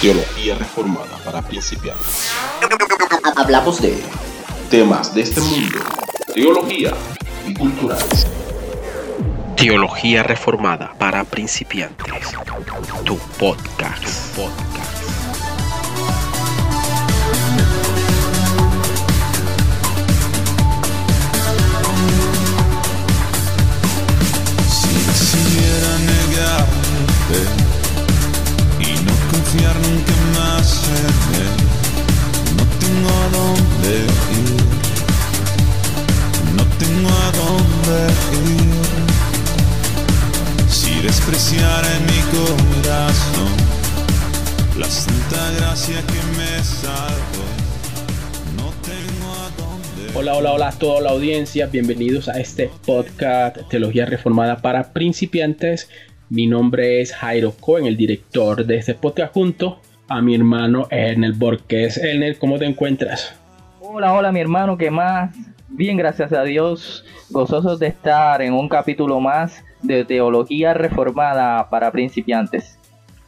Teología reformada para principiantes. Hablamos de Temas de este mundo, teología y culturales. Teología reformada para principiantes. Tu podcast. Tu podcast. Confiar nunca más en él, no tengo a dónde ir, no tengo a dónde ir. Si despreciara en mi corazón la santa gracia que me salvó, no tengo a dónde Hola, hola, hola a toda la audiencia, bienvenidos a este podcast Teología Reformada para Principiantes. Mi nombre es Jairo Cohen, el director de este podcast junto a mi hermano Ernel Borges. Ernel, ¿cómo te encuentras? Hola, hola mi hermano, ¿qué más? Bien, gracias a Dios, gozosos de estar en un capítulo más de Teología Reformada para Principiantes.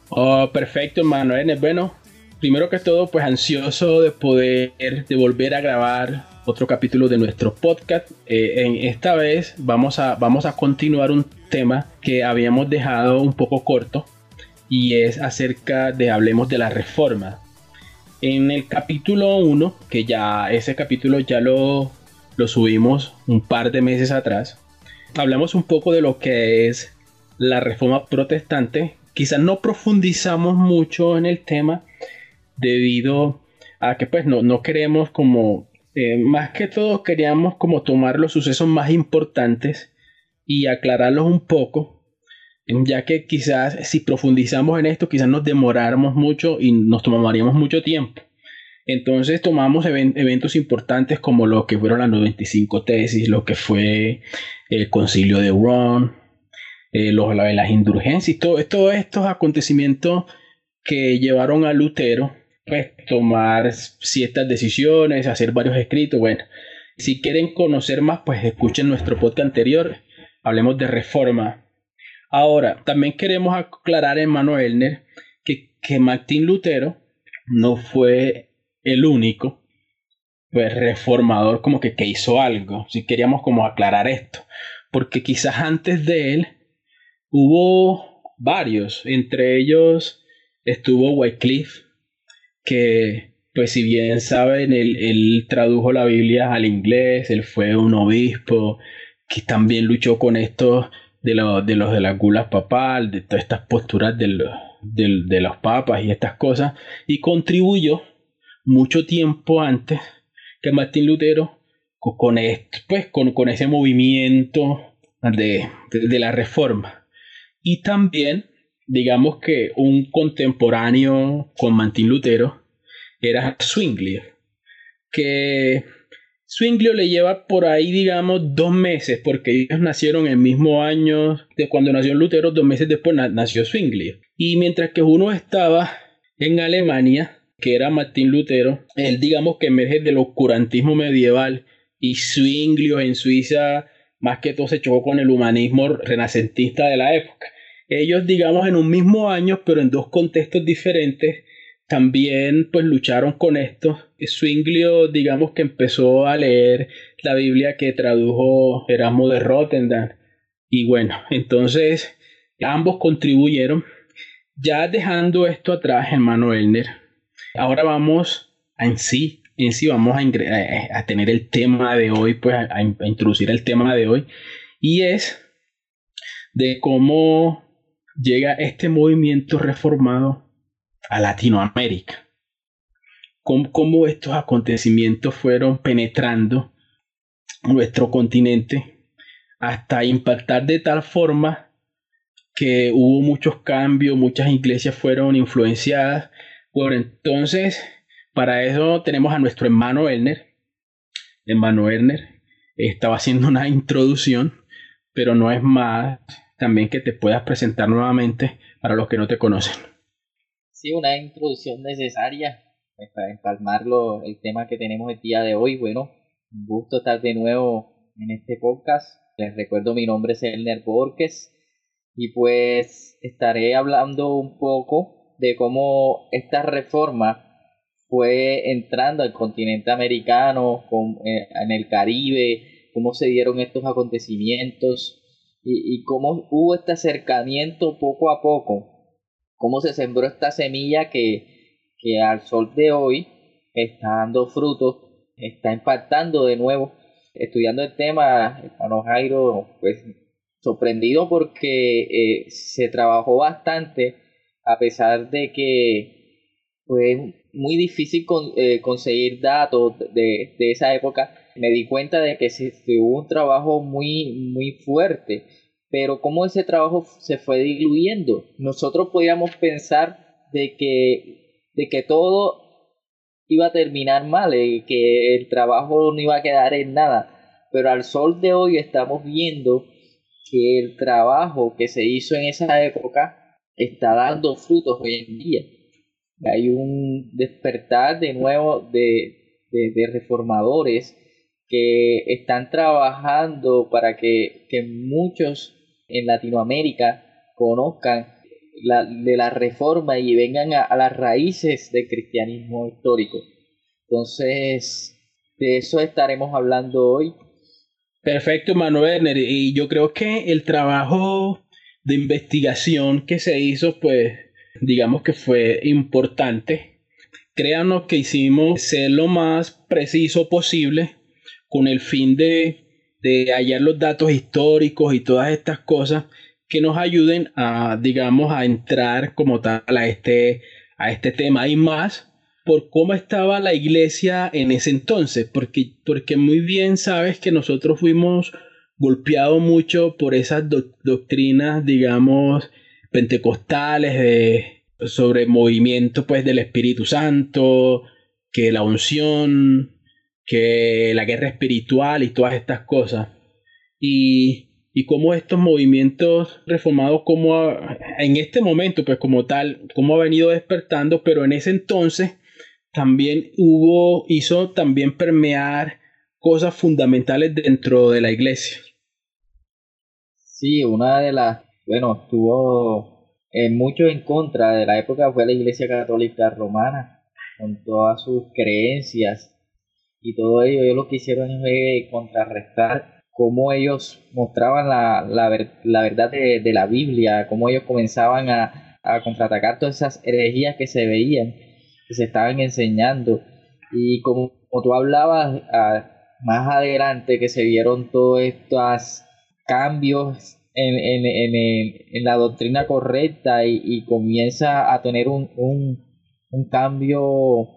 Oh, perfecto, hermano Ernel. Bueno, primero que todo, pues ansioso de poder, de volver a grabar otro capítulo de nuestro podcast. Eh, en esta vez vamos a, vamos a continuar un tema que habíamos dejado un poco corto y es acerca de hablemos de la reforma. En el capítulo 1, que ya ese capítulo ya lo, lo subimos un par de meses atrás, hablamos un poco de lo que es la reforma protestante. Quizás no profundizamos mucho en el tema debido a que pues no, no queremos como, eh, más que todo queríamos como tomar los sucesos más importantes y aclararlos un poco, ya que quizás si profundizamos en esto quizás nos demoráramos mucho y nos tomaríamos mucho tiempo. Entonces tomamos even- eventos importantes como lo que fueron las 95 tesis, lo que fue el concilio de Ron, eh, los- la- las indulgencias, todo- todos estos acontecimientos que llevaron a Lutero pues, tomar ciertas decisiones, hacer varios escritos. Bueno, si quieren conocer más, pues escuchen nuestro podcast anterior, hablemos de reforma. Ahora, también queremos aclarar, hermano Elner, que, que Martín Lutero no fue el único pues, reformador como que, que hizo algo. Si queríamos como aclarar esto, porque quizás antes de él hubo varios, entre ellos estuvo Wycliffe, que pues si bien saben, él, él tradujo la Biblia al inglés, él fue un obispo, que también luchó con esto de, lo- de los de las gulas papal, de todas estas posturas de los, de los papas y estas cosas, y contribuyó mucho tiempo antes que Martín Lutero co- con, esto, pues, con, con ese movimiento de, de- de la reforma. Y también, digamos que un contemporáneo con Martín Lutero era Zwinglio, que Zwinglio le lleva por ahí, digamos, dos meses, porque ellos nacieron el mismo año de cuando nació Lutero, dos meses después na- nació Zwinglio. Y mientras que uno estaba en Alemania, que era Martín Lutero, él digamos que emerge del oscurantismo medieval y Zwinglio en Suiza más que todo se chocó con el humanismo renacentista de la época. Ellos digamos en un mismo año pero en dos contextos diferentes también pues lucharon con esto. Zwinglio digamos que empezó a leer la Biblia que tradujo Erasmo de Rotterdam y bueno, entonces ambos contribuyeron. Ya dejando esto atrás, hermano Elner, ahora vamos a en sí, en sí vamos a, tener el tema de hoy, pues a introducir el tema de hoy, y es de cómo llega este movimiento reformado a Latinoamérica. Cómo, cómo estos acontecimientos fueron penetrando nuestro continente hasta impactar de tal forma que hubo muchos cambios, muchas iglesias fueron influenciadas. Bueno, entonces, para eso tenemos a nuestro hermano Elner. Hermano Elner estaba haciendo una introducción, pero no es más también que te puedas presentar nuevamente para los que no te conocen. Sí, una introducción necesaria pues, para empalmarlo el tema que tenemos el día de hoy. Bueno, un gusto estar de nuevo en este podcast. Les recuerdo mi nombre es Elner Borges y pues estaré hablando un poco de cómo esta reforma fue entrando al continente americano, eh, en el Caribe, cómo se dieron estos acontecimientos y, cómo hubo este acercamiento poco a poco, cómo se sembró esta semilla que, que al sol de hoy está dando frutos, está impactando de nuevo. Estudiando el tema, hermano Jairo, pues sorprendido porque eh, se trabajó bastante a pesar de que fue muy difícil eh, conseguir datos de, de, esa época. Me di cuenta de que se, hubo un trabajo muy, muy fuerte, pero cómo ese trabajo se fue diluyendo. Nosotros podíamos pensar de que, de que todo iba a terminar mal, y que el trabajo no iba a quedar en nada. Pero al sol de hoy estamos viendo que el trabajo que se hizo en esa época está dando frutos hoy en día. Hay un despertar de nuevo de, de, reformadores que están trabajando para que, que muchos en Latinoamérica conozcan la, de la reforma y vengan a, a, las raíces del cristianismo histórico. Entonces, de eso estaremos hablando hoy Perfecto, Manuel. Y yo creo que el trabajo de investigación que se hizo, pues, digamos que fue importante. Créanos que hicimos ser lo más preciso posible con el fin de, de hallar los datos históricos y todas estas cosas que nos ayuden a, digamos, a entrar como tal a este, a este tema. Y más por cómo estaba la iglesia en ese entonces, porque, porque muy bien sabes que nosotros fuimos golpeados mucho por esas doctrinas, digamos, pentecostales de, sobre movimiento pues del Espíritu Santo, que la unción, que la guerra espiritual y todas estas cosas. Y, y cómo estos movimientos reformados, como en este momento, pues como tal, cómo ha venido despertando, pero en ese entonces también hubo, hizo también permear cosas fundamentales dentro de la iglesia. Sí, una de las, bueno, estuvo en mucho en contra de la época fue la iglesia católica romana, con todas sus creencias y todo ello, ellos lo que hicieron fue contrarrestar cómo ellos mostraban la, la, la verdad de, de, la Biblia, cómo ellos comenzaban a, a contraatacar todas esas herejías que se veían se estaban enseñando. Y como, tú hablabas más adelante, que se vieron todos estos cambios en, en, en, en la doctrina correcta y, comienza a tener un, un, un cambio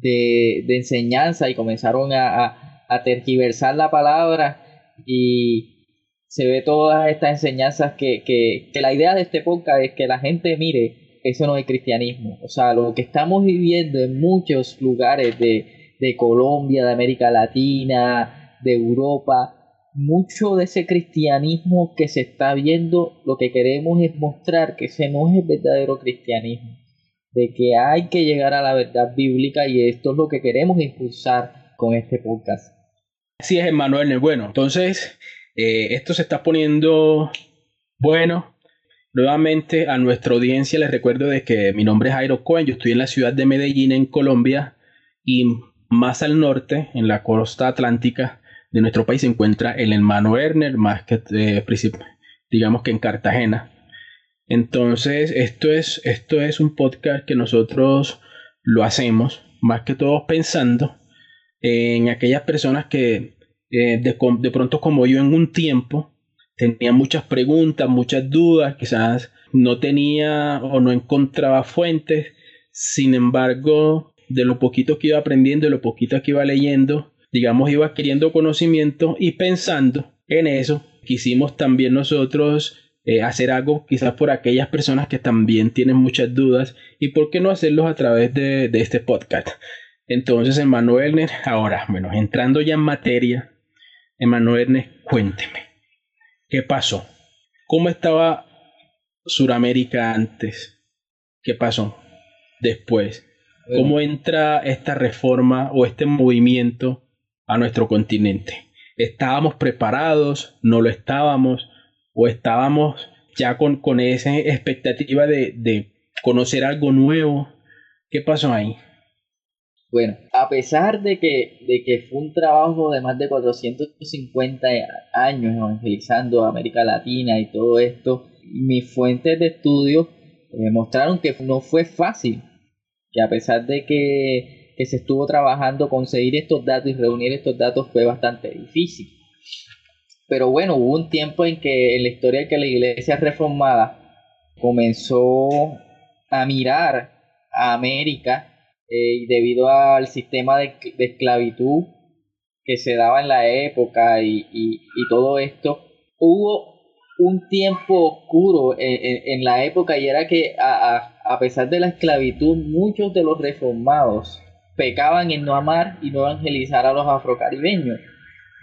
de, de, enseñanza y comenzaron a, a, tergiversar la palabra y se ve todas estas enseñanzas que, que, que la idea de este podcast es que la gente mire eso no es cristianismo. O sea, lo que estamos viviendo en muchos lugares de, de Colombia, de América Latina, de Europa, mucho de ese cristianismo que se está viendo, lo que queremos es mostrar que ese no es el verdadero cristianismo, de que hay que llegar a la verdad bíblica y esto es lo que queremos impulsar con este podcast. Así es, Emanuel. Bueno, entonces eh, esto se está poniendo bueno. Nuevamente a nuestra audiencia les recuerdo de que mi nombre es Jairo Cohen, yo estoy en la ciudad de Medellín, en Colombia, y más al norte, en la costa atlántica de nuestro país, se encuentra el hermano Werner, más que eh, digamos que en Cartagena. Entonces, esto es, esto es un podcast que nosotros lo hacemos, más que todo pensando en aquellas personas que eh, de, de pronto como yo en un tiempo tenía muchas preguntas, muchas dudas, quizás no tenía o no encontraba fuentes, sin embargo, de lo poquito que iba aprendiendo, de lo poquito que iba leyendo, digamos, iba adquiriendo conocimiento y pensando en eso, quisimos también nosotros eh, hacer algo quizás por aquellas personas que también tienen muchas dudas y por qué no hacerlos a través de, de este podcast. Entonces, Emanuel, ahora, bueno, entrando ya en materia, Emanuel, cuénteme. ¿Qué pasó? ¿Cómo estaba Suramérica antes? ¿Qué pasó después? ¿Cómo entra esta reforma o este movimiento a nuestro continente? ¿Estábamos preparados? ¿No lo estábamos? ¿O estábamos ya con, con esa expectativa de, conocer algo nuevo. ¿Qué pasó ahí? Bueno, a pesar de que, de que fue un trabajo de más de 450 años evangelizando a América Latina y todo esto, mis fuentes de estudio eh, mostraron que no fue fácil, que a pesar de que, se estuvo trabajando, conseguir estos datos y reunir estos datos fue bastante difícil. Pero bueno, hubo un tiempo en que en la historia de que la iglesia reformada comenzó a mirar a América eh, debido al sistema de, esclavitud que se daba en la época y, todo esto, hubo un tiempo oscuro en, la época y era que a, pesar de la esclavitud, muchos de los reformados pecaban en no amar y no evangelizar a los afrocaribeños.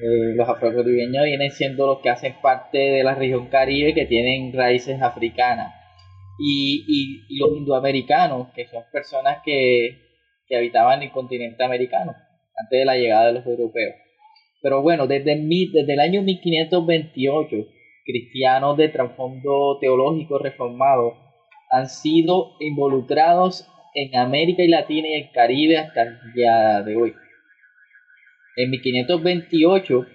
Eh, los afrocaribeños vienen siendo los que hacen parte de la región caribe que tienen raíces africanas. Y, y, los indoamericanos, que son personas que, que habitaban el continente americano antes de la llegada de los europeos. Pero bueno, desde, desde el año 1528, cristianos de trasfondo teológico reformado han sido involucrados en América y Latina y el Caribe hasta el día de hoy. En 1528,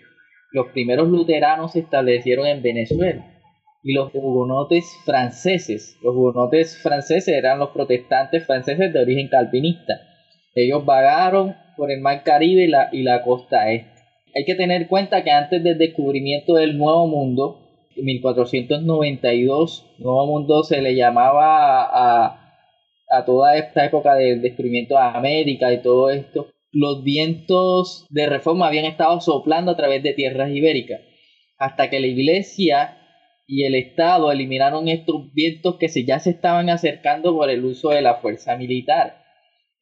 los primeros luteranos se establecieron en Venezuela y los hugonotes franceses. Los hugonotes franceses eran los protestantes franceses de origen calvinista ellos vagaron por el Mar Caribe y la, y la costa este. Hay que tener en cuenta que antes del descubrimiento del Nuevo Mundo, en 1492, Nuevo Mundo se le llamaba a, a toda esta época del descubrimiento de América y todo esto, los vientos de reforma habían estado soplando a través de tierras ibéricas, hasta que la iglesia y el Estado eliminaron estos vientos que se, ya se estaban acercando por el uso de la fuerza militar.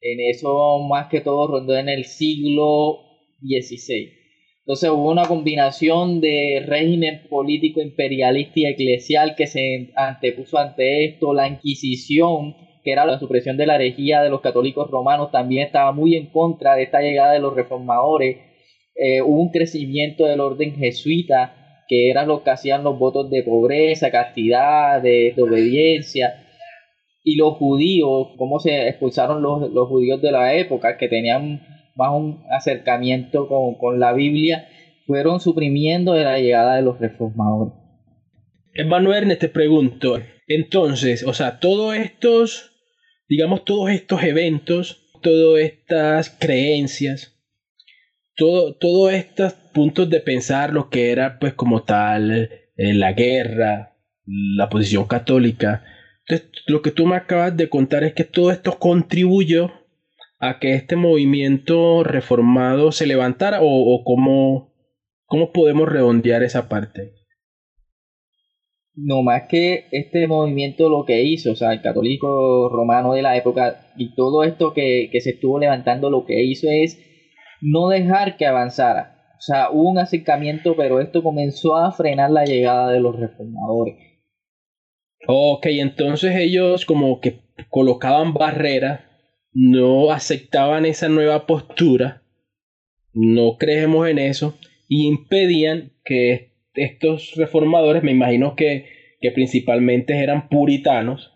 En eso más que todo rondó en el siglo XVI. Entonces hubo una combinación de régimen político imperialista y eclesial que se antepuso ante esto, la Inquisición, que era la supresión de la herejía de los católicos romanos, también estaba muy en contra de esta llegada de los reformadores. Eh, hubo un crecimiento del orden jesuita, que eran los que hacían los votos de pobreza, castidad, de obediencia y los judíos, cómo se expulsaron los, los judíos de la época, que tenían más un acercamiento con, con la Biblia, fueron suprimiendo de la llegada de los reformadores. Ernest, te pregunto, entonces, o sea, todos estos, digamos, todos estos eventos, todas estas creencias, todo, todos estos puntos de pensar lo que era, pues, como tal, eh, la guerra, la posición católica, entonces, lo que tú me acabas de contar es que todo esto contribuyó a que este movimiento reformado se levantara o, cómo, cómo podemos redondear esa parte. No más que este movimiento lo que hizo, o sea, el católico romano de la época y todo esto que, que se estuvo levantando lo que hizo es no dejar que avanzara. O sea, hubo un acercamiento, pero esto comenzó a frenar la llegada de los reformadores. Ok, entonces ellos como que colocaban barreras, no aceptaban esa nueva postura, no creemos en eso, y impedían que estos reformadores, me imagino que, que principalmente eran puritanos,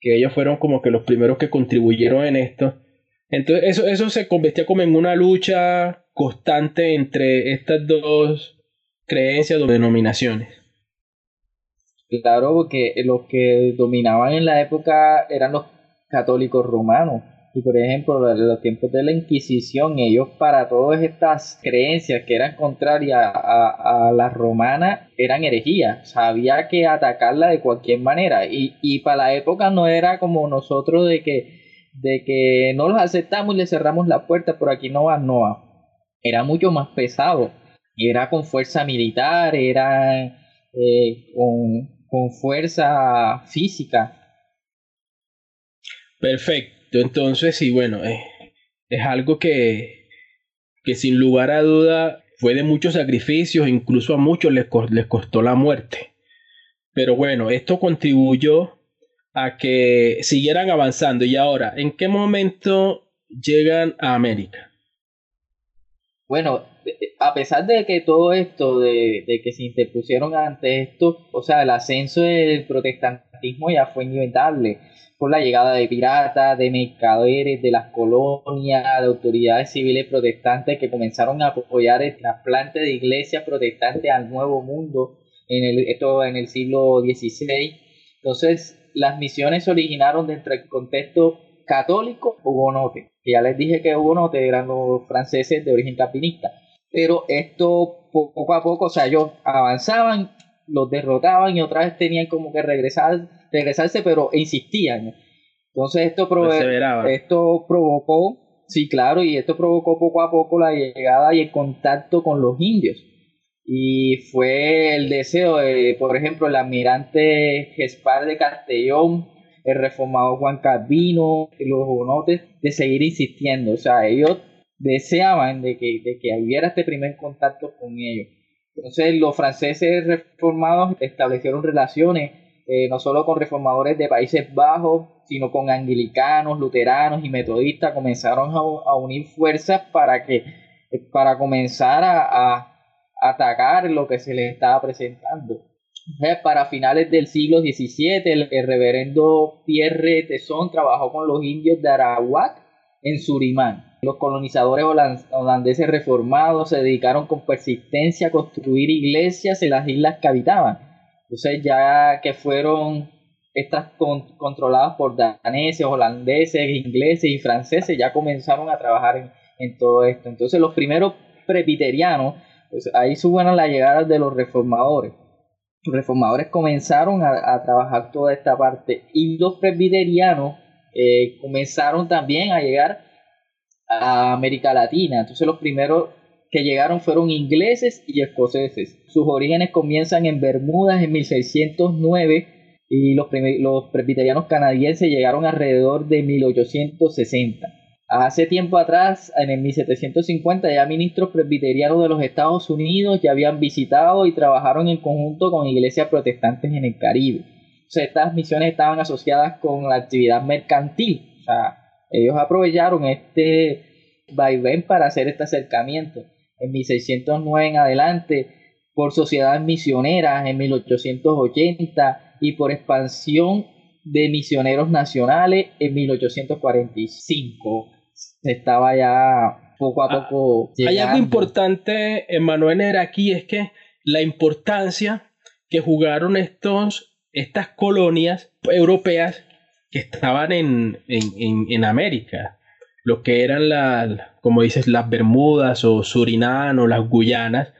que ellos fueron como que los primeros que contribuyeron en esto. Entonces eso, eso se convertía como en una lucha constante entre estas dos creencias o denominaciones. Claro, porque los que dominaban en la época eran los católicos romanos. Y por ejemplo, en los tiempos de la Inquisición, ellos para todas estas creencias que eran contrarias a, a las romanas eran herejías. O había que atacarla de cualquier manera. Y, y para la época no era como nosotros de que, de que no los aceptamos y le cerramos la puerta, por aquí no va, no va. Era mucho más pesado. Era con fuerza militar, era eh, con con fuerza física. Perfecto, entonces sí, bueno, eh, es algo que, que sin lugar a duda fue de muchos sacrificios, incluso a muchos les, les costó la muerte. Pero bueno, esto contribuyó a que siguieran avanzando. Y ahora, ¿en qué momento llegan a América? Bueno, a pesar de que todo esto, de, que se interpusieron ante esto, o sea, el ascenso del protestantismo ya fue inevitable. Por la llegada de piratas, de mercaderes, de las colonias, de autoridades civiles protestantes que comenzaron a apoyar el trasplante de iglesias protestantes al Nuevo Mundo, en el, esto en el siglo XVI. Entonces, las misiones se originaron dentro del contexto católico hugonote. Ya les dije que hugonote eran los franceses de origen calvinista. Pero esto poco a poco, o sea, ellos avanzaban, los derrotaban y otra vez tenían como que regresar regresarse, pero insistían. Entonces esto, esto provocó, sí, claro, y esto provocó poco a poco la llegada y el contacto con los indios. Y fue el deseo de, por ejemplo, el almirante Gespar de Castellón, el reformador Juan Calvino, los hugonotes, de seguir insistiendo. O sea, ellos deseaban de que, de que hubiera este primer contacto con ellos. Entonces los franceses reformados establecieron relaciones eh, no solo con reformadores de Países Bajos, sino con anglicanos, luteranos y metodistas, comenzaron a, unir fuerzas para que eh, para comenzar a, atacar lo que se les estaba presentando. para finales del siglo XVII, el, reverendo Pierre Tesson trabajó con los indios de Arawak en Surimán. Los colonizadores holandeses reformados se dedicaron con persistencia a construir iglesias en las islas que habitaban entonces ya que fueron estas controladas por daneses, holandeses, ingleses y franceses, ya comenzaron a trabajar en, todo esto. Entonces los primeros presbiterianos, pues ahí suben la llegada de los reformadores. Los reformadores comenzaron a, trabajar toda esta parte y los presbiterianos eh, comenzaron también a llegar a América Latina. Entonces los primeros que llegaron fueron ingleses y escoceses. Sus orígenes comienzan en Bermudas en 1609 y los, los presbiterianos canadienses llegaron alrededor de 1860. Hace tiempo atrás, en el 1750, ya ministros presbiterianos de los Estados Unidos ya habían visitado y trabajaron en conjunto con iglesias protestantes en el Caribe. Estas misiones estaban asociadas con la actividad mercantil. O sea, ellos aprovecharon este vaivén para hacer este acercamiento en 1609 en adelante, por sociedades misioneras en 1880 y por expansión de misioneros nacionales en 1845. Se estaba ya poco a ah, poco. hay algo importante, Emanuel, era aquí, es que la importancia que jugaron estos, estas colonias europeas que estaban en, en, en América lo que eran las, como dices, las Bermudas o Surinam o las Guyanas,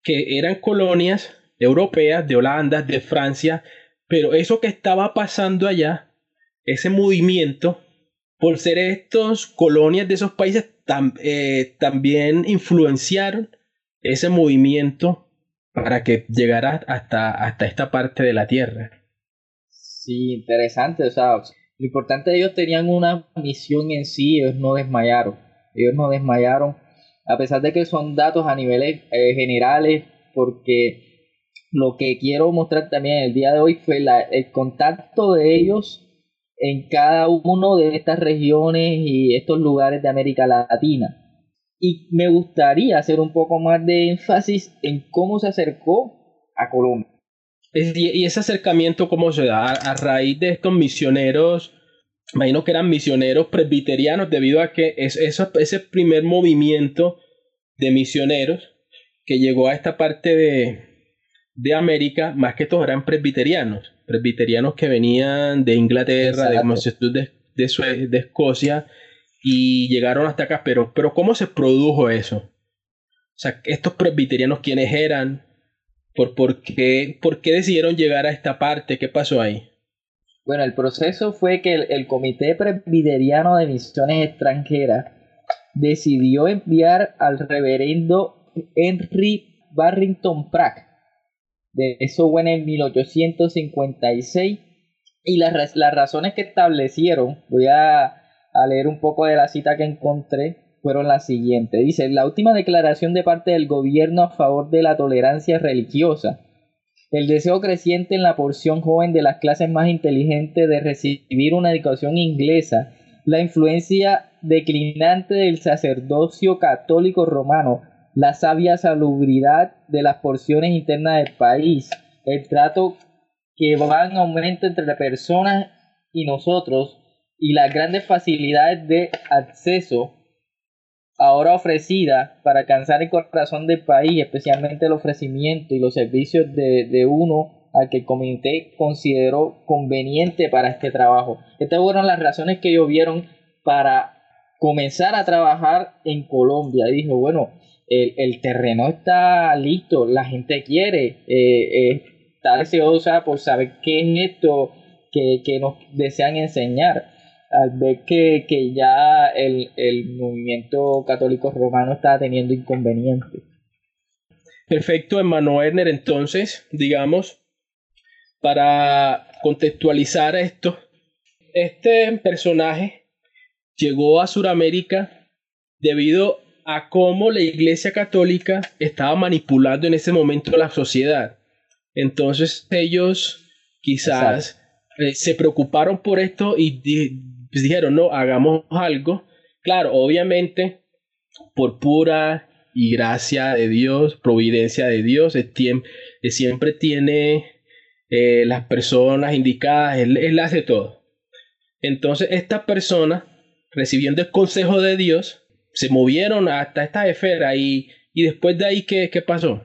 que eran colonias europeas de Holanda, de Francia, pero eso que estaba pasando allá, ese movimiento, por ser estos colonias de esos países, eh, también influenciaron ese movimiento para que llegara hasta, hasta esta parte de la Tierra. Sí, interesante, o sea, lo importante, ellos tenían una misión en sí, ellos no desmayaron. Ellos no desmayaron, a pesar de que son datos a niveles eh, generales, porque lo que quiero mostrar también el día de hoy fue la, el contacto de ellos en cada uno de estas regiones y estos lugares de América Latina. Y me gustaría hacer un poco más de énfasis en cómo se acercó a Colombia. Y ese acercamiento, ¿cómo se da? A, raíz de estos misioneros, imagino que eran misioneros presbiterianos, debido a que es, ese primer movimiento de misioneros que llegó a esta parte de, América, más que todos eran presbiterianos, presbiterianos que venían de Inglaterra, de, de, de, Escocia, y llegaron hasta acá. Pero, pero ¿cómo se produjo eso? O sea, estos presbiterianos, ¿quiénes eran? por, por, qué, por qué decidieron llegar a esta parte, qué pasó ahí. Bueno, el proceso fue que el, Comité Presbiteriano de Misiones Extranjeras decidió enviar al reverendo Henry Barrington Pratt. De eso fue en 1856. Y las, las razones que establecieron, voy a, a leer un poco de la cita que encontré, fueron las siguientes. Dice, la última declaración de parte del gobierno a favor de la tolerancia religiosa, el deseo creciente en la porción joven de las clases más inteligentes de recibir una educación inglesa, la influencia declinante del sacerdocio católico romano, la sabia salubridad de las porciones internas del país, el trato que va en aumento entre personas y nosotros y las grandes facilidades de acceso ahora ofrecidas para alcanzar el corazón del país, especialmente el ofrecimiento y los servicios de, de uno al que el comité consideró conveniente para este trabajo. Estas fueron las razones que ellos vieron para comenzar a trabajar en Colombia. Dijo, bueno, el, el terreno está listo, la gente quiere, eh, eh, está deseosa por saber qué es esto que, que nos desean enseñar al ver que, que ya el, el, movimiento católico romano está teniendo inconvenientes. Perfecto, Emmanuel entonces, digamos, para contextualizar esto, este personaje llegó a Sudamérica debido a cómo la Iglesia Católica estaba manipulando en ese momento la sociedad. Entonces ellos quizás eh, se preocuparon por esto y pues dijeron, no, hagamos algo. Claro, obviamente, por pura y gracia de Dios, providencia de Dios, siempre tiene eh, las personas indicadas, él, hace todo. Entonces, esta persona, recibiendo el consejo de Dios, se movieron hasta esta esfera y, y después de ahí, ¿qué, qué pasó?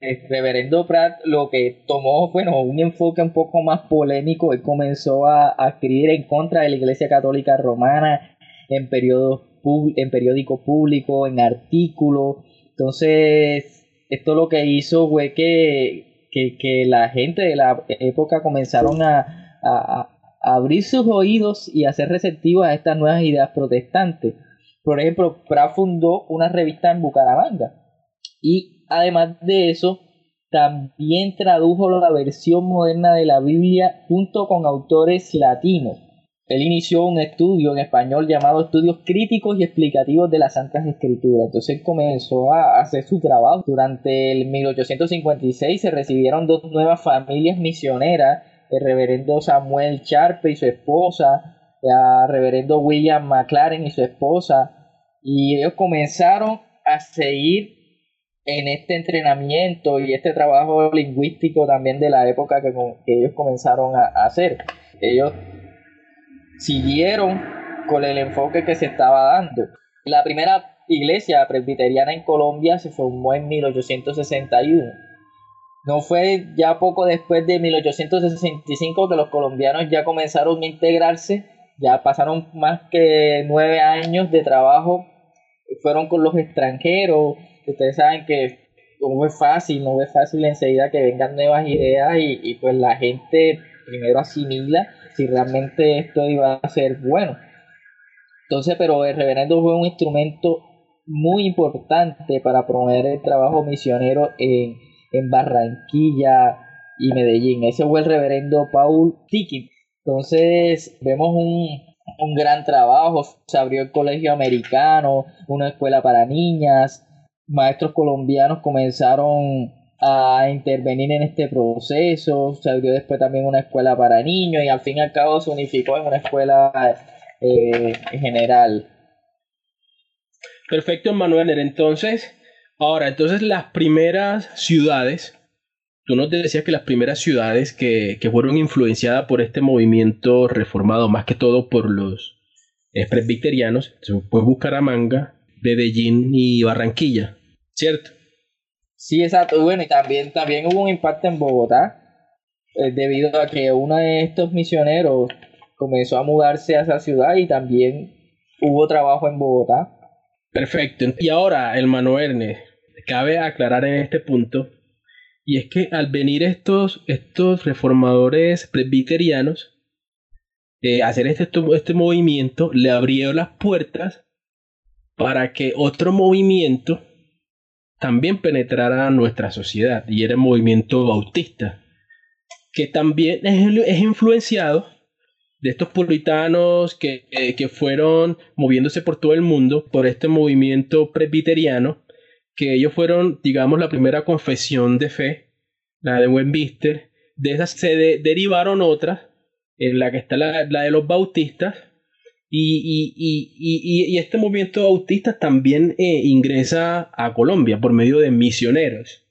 El reverendo Pratt lo que tomó bueno, un enfoque un poco más polémico, él comenzó a, a escribir en contra de la Iglesia Católica Romana en, en periódico público, en artículos. Entonces, esto lo que hizo fue que, que, que la gente de la época comenzaron a, a, a abrir sus oídos y a ser receptivos a estas nuevas ideas protestantes. Por ejemplo, Pratt fundó una revista en Bucaramanga y Además de eso, también tradujo la versión moderna de la Biblia junto con autores latinos. Él inició un estudio en español llamado Estudios Críticos y Explicativos de las Santas Escrituras. Entonces comenzó a hacer su trabajo. Durante el 1856 se recibieron dos nuevas familias misioneras, el reverendo Samuel Charpe y su esposa, el reverendo William McLaren y su esposa, y ellos comenzaron a seguir en este entrenamiento y este trabajo lingüístico también de la época que, ellos comenzaron a, hacer. Ellos siguieron con el enfoque que se estaba dando. La primera iglesia presbiteriana en Colombia se formó en 1861. No fue ya poco después de 1865 que los colombianos ya comenzaron a integrarse, ya pasaron más que nueve años de trabajo, fueron con los extranjeros, ustedes saben que no es fácil, no es fácil enseguida que vengan nuevas ideas y, pues la gente primero asimila si realmente esto iba a ser bueno. Entonces, pero el reverendo fue un instrumento muy importante para promover el trabajo misionero en, en Barranquilla y Medellín. Ese fue el reverendo Paul Tiki. Entonces, vemos un, un gran trabajo. Se abrió el colegio americano, una escuela para niñas, maestros colombianos comenzaron a intervenir en este proceso, se abrió después también una escuela para niños y al fin y al cabo se unificó en una escuela eh, general. Perfecto, Manuel. Entonces, ahora, entonces las primeras ciudades, tú nos decías que las primeras ciudades que, que fueron influenciadas por este movimiento reformado, más que todo por los presbiterianos, fue Bucaramanga, Medellín y Barranquilla. ¿Cierto? Sí, exacto. Bueno, y también, también hubo un impacto en Bogotá, eh, debido a que uno de estos misioneros comenzó a mudarse a esa ciudad y también hubo trabajo en Bogotá. Perfecto. Y ahora, hermano Ernest, cabe aclarar en este punto, y es que al venir estos, estos reformadores presbiterianos, eh, hacer este, este movimiento, le abrieron las puertas para que otro movimiento también penetrara nuestra sociedad y era el movimiento bautista, que también es, influenciado de estos puritanos que, eh, que, fueron moviéndose por todo el mundo por este movimiento presbiteriano, que ellos fueron, digamos, la primera confesión de fe, la de Westminster, de esas se derivaron otras, en la que está la, la de los bautistas, y, y, y, este movimiento autista también eh, ingresa a Colombia por medio de misioneros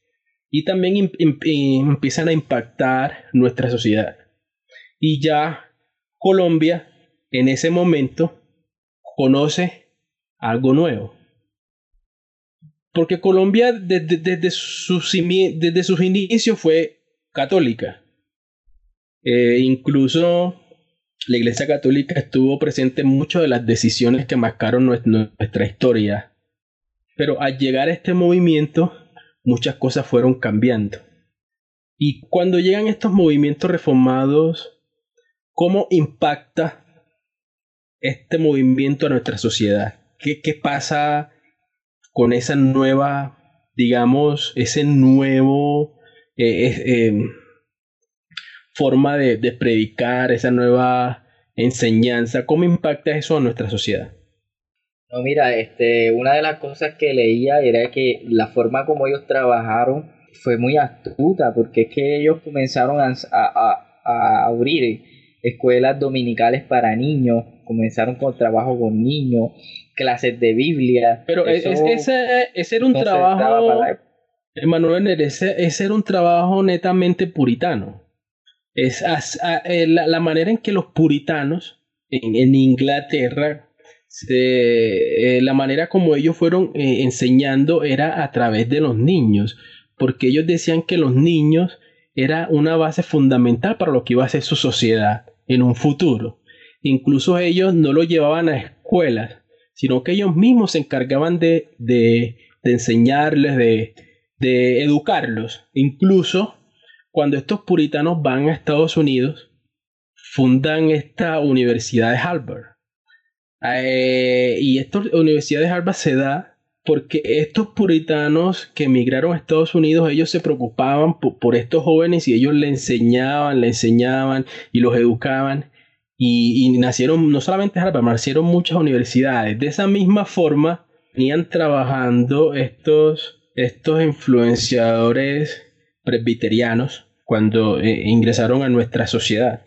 y también empiezan a impactar nuestra sociedad. Y ya Colombia en ese momento conoce algo nuevo. Porque Colombia desde, desde, sus, desde sus inicios fue católica. Eh, incluso la Iglesia Católica estuvo presente en muchas de las decisiones que marcaron nuestra historia. Pero al llegar a este movimiento, muchas cosas fueron cambiando. Y cuando llegan estos movimientos reformados, ¿cómo impacta este movimiento a nuestra sociedad? ¿Qué, qué pasa con esa nueva, digamos, ese nuevo eh, em, forma de, de predicar, esa nueva enseñanza? ¿Cómo impacta eso a nuestra sociedad? No, mira, este, una de las cosas que leía era que la forma como ellos trabajaron fue muy astuta, porque es que ellos comenzaron a, a, abrir escuelas dominicales para niños, comenzaron con trabajo con niños, clases de Biblia. Pero ese, ese, era un trabajo, Emanuel, ese, ese, era un trabajo netamente puritano. Es eh, la, la, manera en que los puritanos en, en Inglaterra eh, la manera como ellos fueron eh, enseñando era a través de los niños, porque ellos decían que los niños era una base fundamental para lo que iba a ser su sociedad en un futuro. Incluso ellos no lo llevaban a escuelas, sino que ellos mismos se encargaban de, de, de enseñarles, de, de educarlos. Incluso cuando estos puritanos van a Estados Unidos, fundan esta Universidad de Harvard. Eh, y esta Universidad de Harvard se da porque estos puritanos que emigraron a Estados Unidos, ellos se preocupaban por, estos jóvenes y ellos le enseñaban, le enseñaban y los educaban. Y, nacieron, no solamente Harvard, nacieron muchas universidades. De esa misma forma, venían trabajando estos, estos influenciadores presbiterianos cuando eh, ingresaron a nuestra sociedad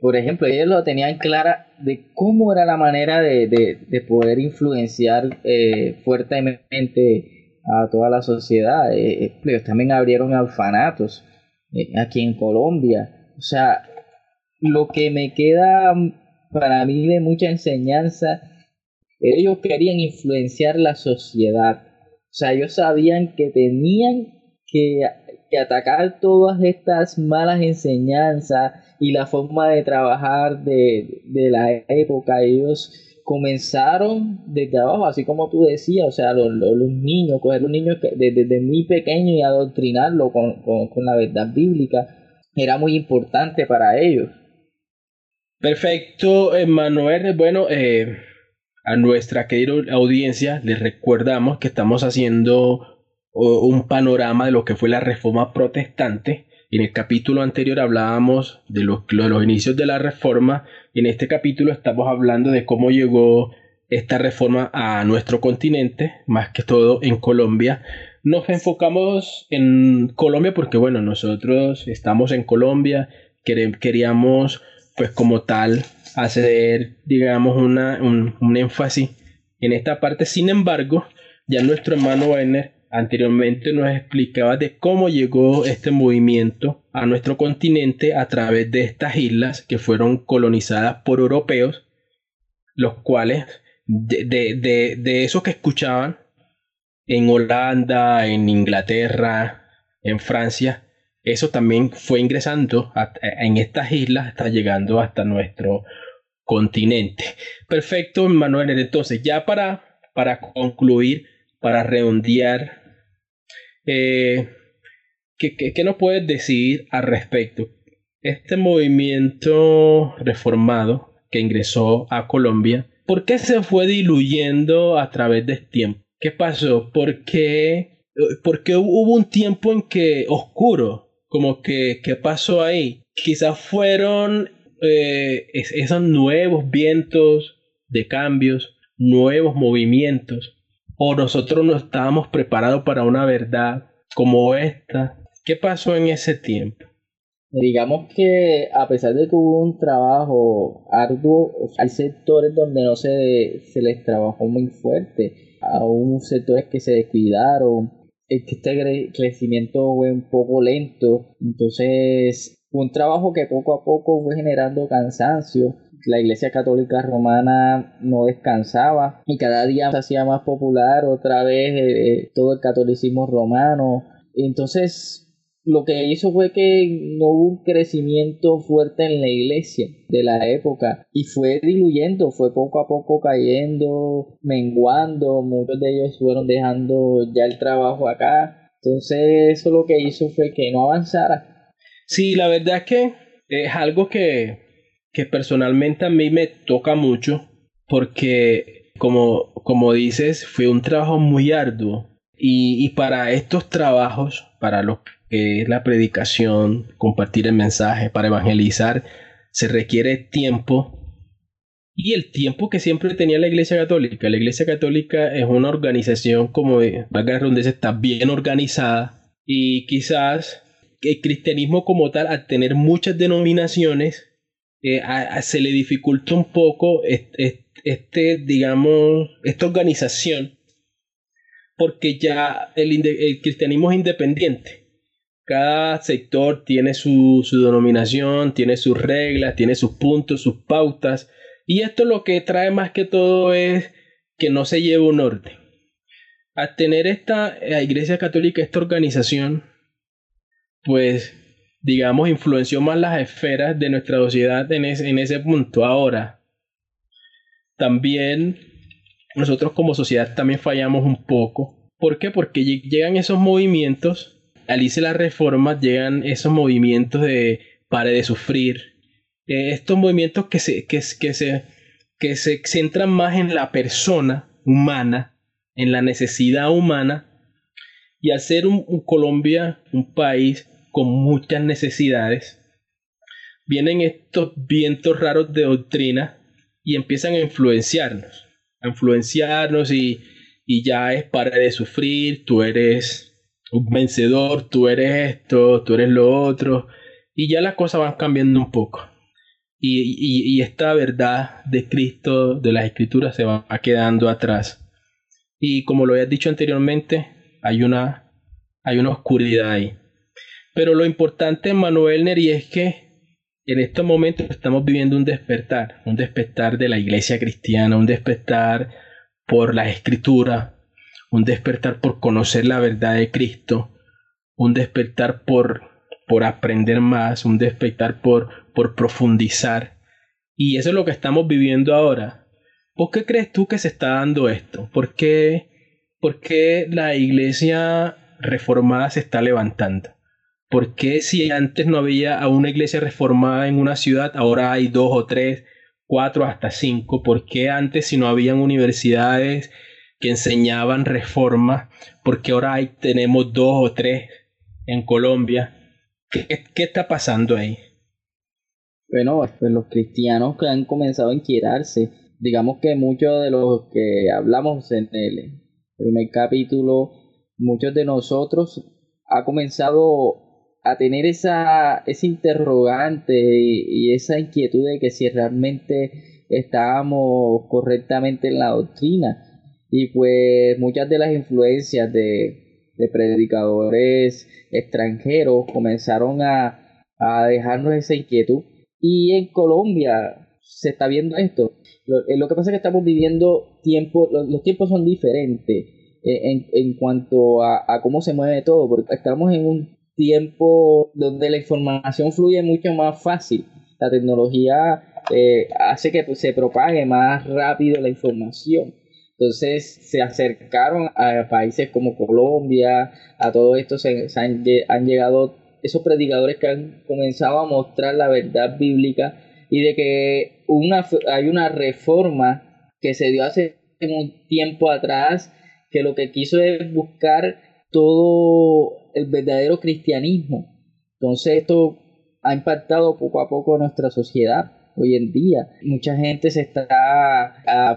por ejemplo, ellos lo tenían clara de cómo era la manera de, de, poder influenciar eh, fuertemente a toda la sociedad. Eh, eh, ellos también abrieron orfanatos aquí en Colombia. O sea, lo que me queda para mí de mucha enseñanza, ellos querían influenciar la sociedad. O sea, ellos sabían que tenían que, que atacar todas estas malas enseñanzas y la forma de trabajar de, la época. Ellos comenzaron desde abajo, así como tú decías, o sea, los, niños, coger los niños desde, muy pequeños y adoctrinarlo con, la verdad bíblica, era muy importante para ellos. Perfecto, Manuel. Bueno, eh, a nuestra querida audiencia les recordamos que estamos haciendo un panorama de lo que fue la reforma protestante en el capítulo anterior hablábamos de los, los inicios de la reforma y en este capítulo estamos hablando de cómo llegó esta reforma a nuestro continente, más que todo en Colombia. Nos enfocamos en Colombia porque, bueno, nosotros estamos en Colombia, queríamos, pues como tal, hacer, digamos, una, un, un énfasis en esta parte. Sin embargo, ya nuestro hermano Werner anteriormente nos explicaba de cómo llegó este movimiento a nuestro continente a través de estas islas que fueron colonizadas por europeos, los cuales de, de, de, esos que escuchaban en Holanda, en Inglaterra, en Francia, eso también fue ingresando en estas islas hasta llegando hasta nuestro continente. Perfecto, Manuel. Entonces, ya para, para concluir, para redondear, eh, ¿qué, qué, nos puedes decir al respecto? Este movimiento reformado que ingresó a Colombia, ¿por qué se fue diluyendo a través del tiempo? ¿Qué pasó? ¿Por qué, porque hubo un tiempo en que oscuro? Como que, ¿qué pasó ahí? Quizás fueron eh, esos nuevos vientos de cambios, nuevos movimientos o nosotros no estábamos preparados para una verdad como esta. ¿Qué pasó en ese tiempo? Digamos que a pesar de que hubo un trabajo arduo, hay sectores donde no se, les trabajó muy fuerte. Aún sectores que se descuidaron, este crecimiento fue un poco lento. Entonces un trabajo que poco a poco fue generando cansancio. La Iglesia Católica Romana no descansaba y cada día se hacía más popular otra vez eh, eh, todo el catolicismo romano. Entonces lo que hizo fue que no hubo un crecimiento fuerte en la iglesia de la época y fue diluyendo, fue poco a poco cayendo, menguando, muchos de ellos fueron dejando ya el trabajo acá. Entonces eso lo que hizo fue que no avanzara. Sí, la verdad es que es algo que, que personalmente a mí me toca mucho porque como, como dices, fue un trabajo muy arduo y, y para estos trabajos, para los que es la predicación, compartir el mensaje, para evangelizar, se requiere tiempo. Y el tiempo que siempre tenía la Iglesia Católica. La Iglesia Católica es una organización, como valga la está bien organizada. Y quizás el cristianismo como tal, al tener muchas denominaciones, eh, se le dificulta un poco este, digamos, esta organización, porque ya el cristianismo es independiente cada sector tiene su, denominación, tiene sus reglas, tiene sus puntos, sus pautas. Y esto lo que trae más que todo es que no se lleve un orden. Al tener esta Iglesia Católica, esta organización, pues digamos, influenció más las esferas de nuestra sociedad en, en ese punto. Ahora, también nosotros como sociedad también fallamos un poco. ¿Por qué? Porque llegan esos movimientos al irse las reformas llegan esos movimientos de pare de sufrir, eh, estos movimientos que se, que, se, que se centran más en la persona humana, en la necesidad humana, y al ser un, Colombia un país con muchas necesidades, vienen estos vientos raros de doctrina y empiezan a influenciarnos, a influenciarnos y, y ya es pare de sufrir, tú eres un vencedor, tú eres esto, tú eres lo otro, y ya las cosas van cambiando un poco. Y, esta verdad de Cristo, de las escrituras, se va quedando atrás. Y como lo había dicho anteriormente, hay una, hay una oscuridad ahí. Pero lo importante, Manuel Neri, es que en estos momentos estamos viviendo un despertar, un despertar de la iglesia cristiana, un despertar por la escritura, un despertar por conocer la verdad de Cristo, un despertar por, por aprender más, un despertar por, por profundizar. Y eso es lo que estamos viviendo ahora. ¿Por qué crees tú que se está dando esto? ¿Por qué, por qué la iglesia reformada se está levantando? ¿Por qué si antes no había a una iglesia reformada en una ciudad, ahora hay dos o tres, cuatro hasta cinco? ¿Por qué antes si no habían universidades que enseñaban reforma, porque ahora hay, tenemos dos o tres en Colombia. ¿Qué, está pasando ahí? Bueno, pues los cristianos que han comenzado a inquietarse, digamos que muchos de los que hablamos en el primer capítulo, muchos de nosotros ha comenzado a tener esa, ese interrogante y, y, esa inquietud de que si realmente estábamos correctamente en la doctrina. Y pues muchas de las influencias de, de predicadores extranjeros comenzaron a, a, dejarnos esa inquietud. Y en Colombia se está viendo esto. Lo, eh, lo que pasa es que estamos viviendo tiempos, los, tiempos son diferentes eh, en, en cuanto a, a cómo se mueve todo, porque estamos en un tiempo donde la información fluye mucho más fácil. La tecnología eh, hace que pues, se propague más rápido la información. Entonces se acercaron a países como Colombia, a todo esto se, han, llegado esos predicadores que han comenzado a mostrar la verdad bíblica y de que una, hay una reforma que se dio hace un tiempo atrás que lo que quiso es buscar todo el verdadero cristianismo. Entonces esto ha impactado poco a poco nuestra sociedad hoy en día. Mucha gente se está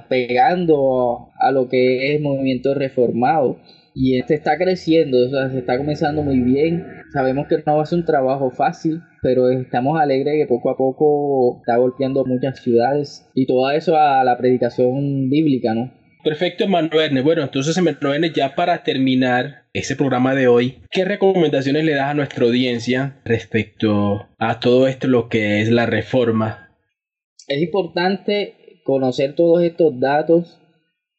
pegando a lo que es movimiento reformado y este está creciendo, o sea, se está comenzando muy bien. Sabemos que no va a ser un trabajo fácil, pero estamos alegres que poco a poco está golpeando muchas ciudades y todo eso a la predicación bíblica, ¿no? Perfecto, Manuel. Bueno, entonces, Manuel, ya para terminar ese programa de hoy, ¿qué recomendaciones le das a nuestra audiencia respecto a todo esto, lo que es la reforma? Es importante conocer todos estos datos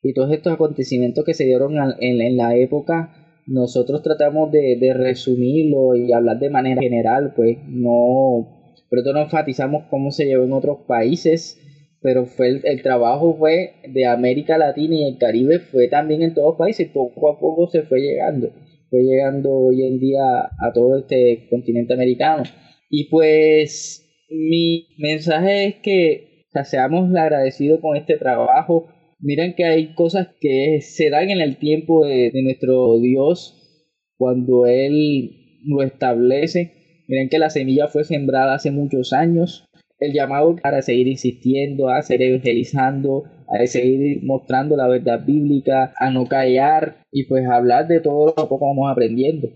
y todos estos acontecimientos que se dieron en, la época. Nosotros tratamos de, de resumirlo y hablar de manera general, pues no, pero no enfatizamos cómo se llevó en otros países pero fue el, trabajo fue de América Latina y el Caribe fue también en todos los países, poco a poco se fue llegando, fue llegando hoy en día a todo este continente americano. Y pues mi mensaje es que seamos agradecidos con este trabajo. Miren que hay cosas que se dan en el tiempo de, de nuestro Dios cuando Él lo establece. Miren que la semilla fue sembrada hace muchos años el llamado para seguir insistiendo, a seguir evangelizando, a seguir mostrando la verdad bíblica, a no callar y pues hablar de todo lo que vamos aprendiendo.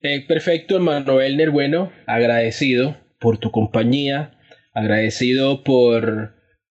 Eh, perfecto, hermano Elner. Bueno, agradecido por tu compañía, agradecido por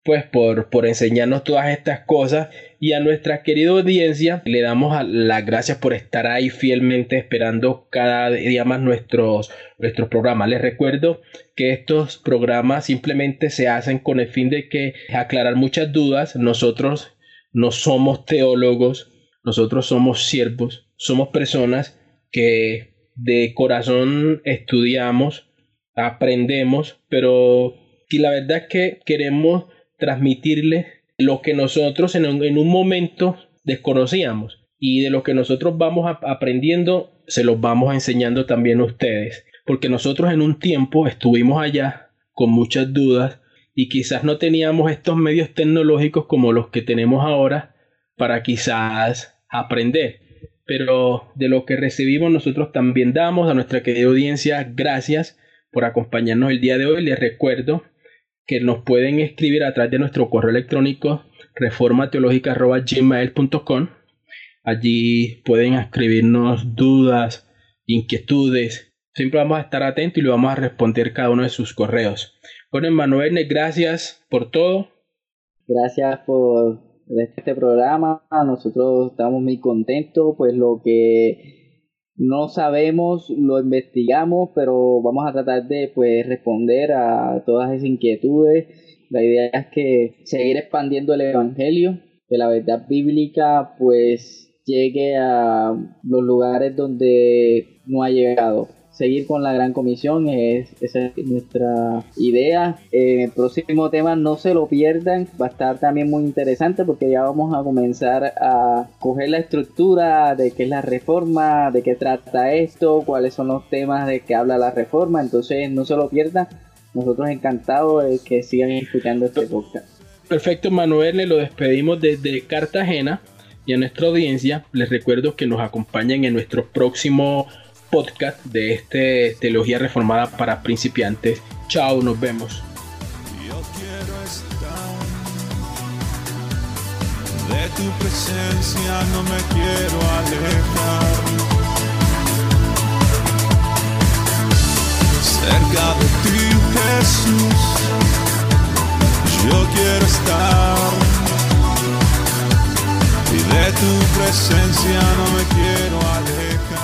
pues por, por enseñarnos todas estas cosas y a nuestra querida audiencia le damos las gracias por estar ahí fielmente esperando cada día más nuestros, nuestros programas. Les recuerdo que estos programas simplemente se hacen con el fin de que aclarar muchas dudas. Nosotros no somos teólogos, nosotros somos siervos, somos personas que de corazón estudiamos, aprendemos, pero y la verdad es que queremos transmitirle lo que nosotros en un, momento desconocíamos. Y de lo que nosotros vamos aprendiendo se los vamos enseñando también a ustedes. Porque nosotros en un tiempo estuvimos allá con muchas dudas y quizás no teníamos estos medios tecnológicos como los que tenemos ahora para quizás aprender. Pero de lo que recibimos nosotros también damos a nuestra querida audiencia gracias por acompañarnos el día de hoy. Les recuerdo que nos pueden escribir a través de nuestro correo electrónico reformateológica.gmail.com. Allí pueden escribirnos dudas, inquietudes. Siempre vamos a estar atentos y le vamos a responder cada uno de sus correos. Bueno, Emanuel, gracias por todo. Gracias por este programa. Nosotros estamos muy contentos, pues lo que no sabemos, lo investigamos, pero vamos a tratar de pues responder a todas esas inquietudes. La idea es que seguir expandiendo el evangelio, que la verdad bíblica pues llegue a los lugares donde no ha llegado seguir con la gran comisión, es, esa es nuestra idea. Eh, el próximo tema no se lo pierdan, va a estar también muy interesante porque ya vamos a comenzar a coger la estructura de qué es la reforma, de qué trata esto, cuáles son los temas de que habla la reforma, entonces no se lo pierdan. Nosotros encantados de que sigan escuchando este podcast. Perfecto, Manuel, le lo despedimos desde Cartagena y a nuestra audiencia les recuerdo que nos acompañen en nuestro próximo podcast de este Teología Reformada para principiantes. Chao, nos vemos. Yo quiero estar de tu presencia, no me quiero alejar. Cerca de ti, Jesús, yo quiero estar. Y de tu presencia no me quiero alejar.